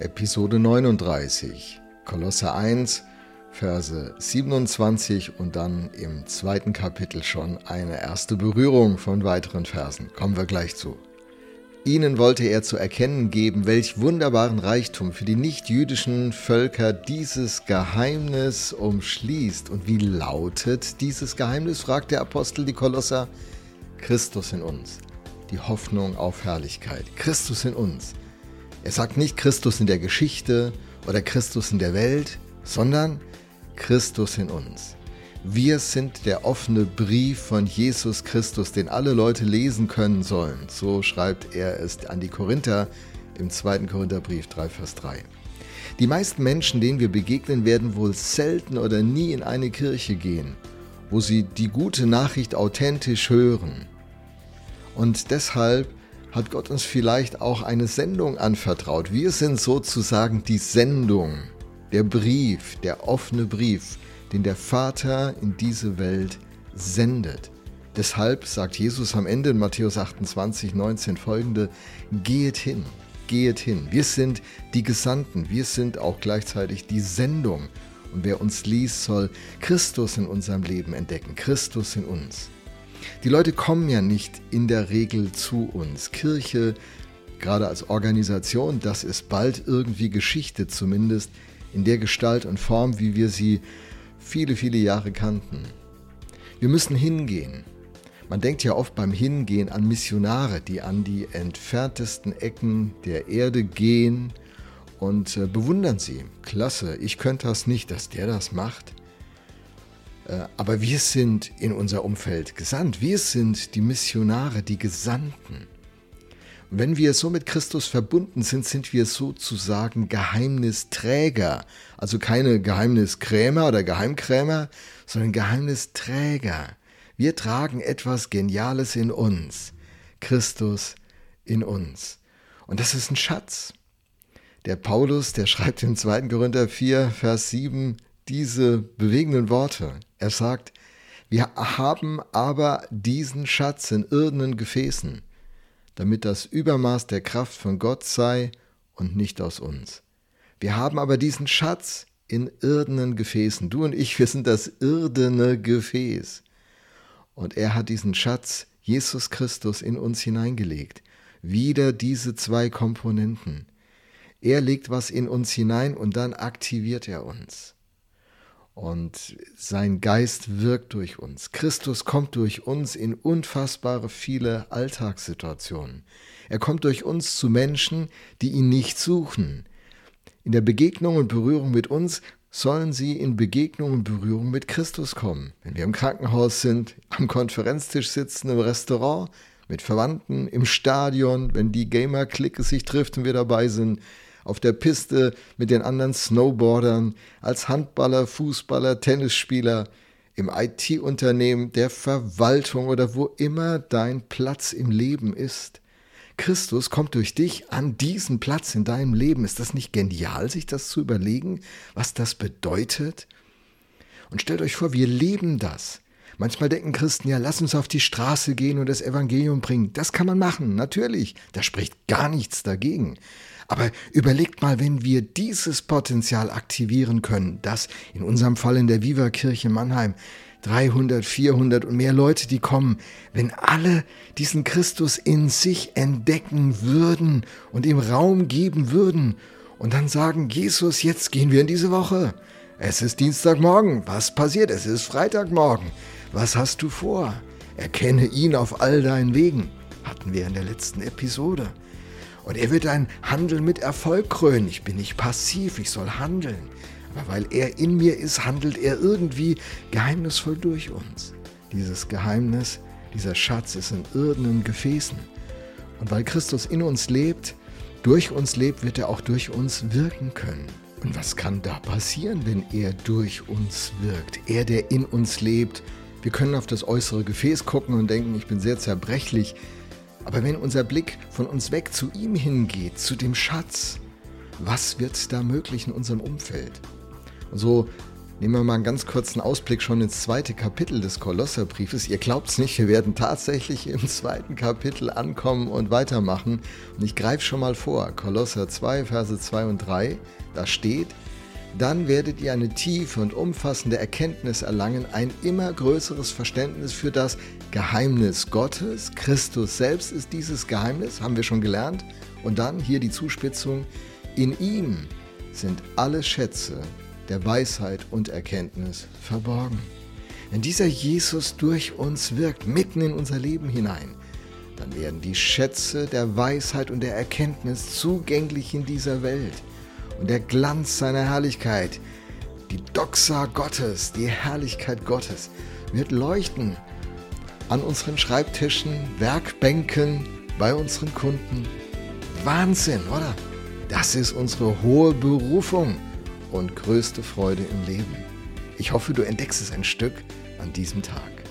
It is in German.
Episode 39, Kolosser 1, Verse 27 und dann im zweiten Kapitel schon eine erste Berührung von weiteren Versen. Kommen wir gleich zu. Ihnen wollte er zu erkennen geben, welch wunderbaren Reichtum für die nichtjüdischen Völker dieses Geheimnis umschließt. Und wie lautet dieses Geheimnis, fragt der Apostel die Kolosser. Christus in uns, die Hoffnung auf Herrlichkeit. Christus in uns. Er sagt nicht Christus in der Geschichte oder Christus in der Welt, sondern Christus in uns. Wir sind der offene Brief von Jesus Christus, den alle Leute lesen können sollen. So schreibt er es an die Korinther im 2. Korintherbrief 3, Vers 3. Die meisten Menschen, denen wir begegnen, werden wohl selten oder nie in eine Kirche gehen, wo sie die gute Nachricht authentisch hören. Und deshalb hat Gott uns vielleicht auch eine Sendung anvertraut. Wir sind sozusagen die Sendung, der Brief, der offene Brief den der Vater in diese Welt sendet. Deshalb sagt Jesus am Ende in Matthäus 28, 19 folgende, Gehet hin, gehet hin. Wir sind die Gesandten, wir sind auch gleichzeitig die Sendung. Und wer uns liest, soll Christus in unserem Leben entdecken, Christus in uns. Die Leute kommen ja nicht in der Regel zu uns. Kirche, gerade als Organisation, das ist bald irgendwie Geschichte, zumindest in der Gestalt und Form, wie wir sie viele, viele Jahre kannten. Wir müssen hingehen. Man denkt ja oft beim Hingehen an Missionare, die an die entferntesten Ecken der Erde gehen und äh, bewundern sie. Klasse, ich könnte das nicht, dass der das macht. Äh, aber wir sind in unser Umfeld gesandt. Wir sind die Missionare, die Gesandten. Wenn wir so mit Christus verbunden sind, sind wir sozusagen Geheimnisträger. Also keine Geheimniskrämer oder Geheimkrämer, sondern Geheimnisträger. Wir tragen etwas Geniales in uns. Christus in uns. Und das ist ein Schatz. Der Paulus, der schreibt im 2. Korinther 4, Vers 7 diese bewegenden Worte. Er sagt, wir haben aber diesen Schatz in irdenen Gefäßen damit das Übermaß der Kraft von Gott sei und nicht aus uns. Wir haben aber diesen Schatz in irdenen Gefäßen. Du und ich, wir sind das irdene Gefäß. Und er hat diesen Schatz, Jesus Christus, in uns hineingelegt. Wieder diese zwei Komponenten. Er legt was in uns hinein und dann aktiviert er uns. Und sein Geist wirkt durch uns. Christus kommt durch uns in unfassbare viele Alltagssituationen. Er kommt durch uns zu Menschen, die ihn nicht suchen. In der Begegnung und Berührung mit uns sollen sie in Begegnung und Berührung mit Christus kommen. Wenn wir im Krankenhaus sind, am Konferenztisch sitzen, im Restaurant, mit Verwandten, im Stadion, wenn die Gamer-Clique sich trifft und wir dabei sind, auf der Piste mit den anderen Snowboardern, als Handballer, Fußballer, Tennisspieler, im IT-Unternehmen, der Verwaltung oder wo immer dein Platz im Leben ist. Christus kommt durch dich an diesen Platz in deinem Leben. Ist das nicht genial, sich das zu überlegen, was das bedeutet? Und stellt euch vor, wir leben das. Manchmal denken Christen, ja, lass uns auf die Straße gehen und das Evangelium bringen. Das kann man machen, natürlich. Da spricht gar nichts dagegen. Aber überlegt mal, wenn wir dieses Potenzial aktivieren können, dass in unserem Fall in der Viva Kirche Mannheim 300, 400 und mehr Leute, die kommen, wenn alle diesen Christus in sich entdecken würden und ihm Raum geben würden und dann sagen, Jesus, jetzt gehen wir in diese Woche. Es ist Dienstagmorgen. Was passiert? Es ist Freitagmorgen. Was hast du vor? Erkenne ihn auf all deinen Wegen. Hatten wir in der letzten Episode. Und er wird ein Handeln mit Erfolg krönen. Ich bin nicht passiv, ich soll handeln. Aber weil er in mir ist, handelt er irgendwie geheimnisvoll durch uns. Dieses Geheimnis, dieser Schatz ist in irdenen Gefäßen. Und weil Christus in uns lebt, durch uns lebt, wird er auch durch uns wirken können. Und was kann da passieren, wenn er durch uns wirkt? Er, der in uns lebt. Wir können auf das äußere Gefäß gucken und denken, ich bin sehr zerbrechlich. Aber wenn unser Blick von uns weg zu ihm hingeht, zu dem Schatz, was wird da möglich in unserem Umfeld? Und so Nehmen wir mal einen ganz kurzen Ausblick schon ins zweite Kapitel des Kolosserbriefes. Ihr glaubt es nicht, wir werden tatsächlich im zweiten Kapitel ankommen und weitermachen. Und ich greife schon mal vor. Kolosser 2, Verse 2 und 3, da steht, dann werdet ihr eine tiefe und umfassende Erkenntnis erlangen, ein immer größeres Verständnis für das Geheimnis Gottes. Christus selbst ist dieses Geheimnis, haben wir schon gelernt. Und dann hier die Zuspitzung, in ihm sind alle Schätze der Weisheit und Erkenntnis verborgen. Wenn dieser Jesus durch uns wirkt, mitten in unser Leben hinein, dann werden die Schätze der Weisheit und der Erkenntnis zugänglich in dieser Welt. Und der Glanz seiner Herrlichkeit, die Doxa Gottes, die Herrlichkeit Gottes, wird leuchten an unseren Schreibtischen, Werkbänken, bei unseren Kunden. Wahnsinn, oder? Das ist unsere hohe Berufung und größte Freude im Leben. Ich hoffe, du entdeckst es ein Stück an diesem Tag.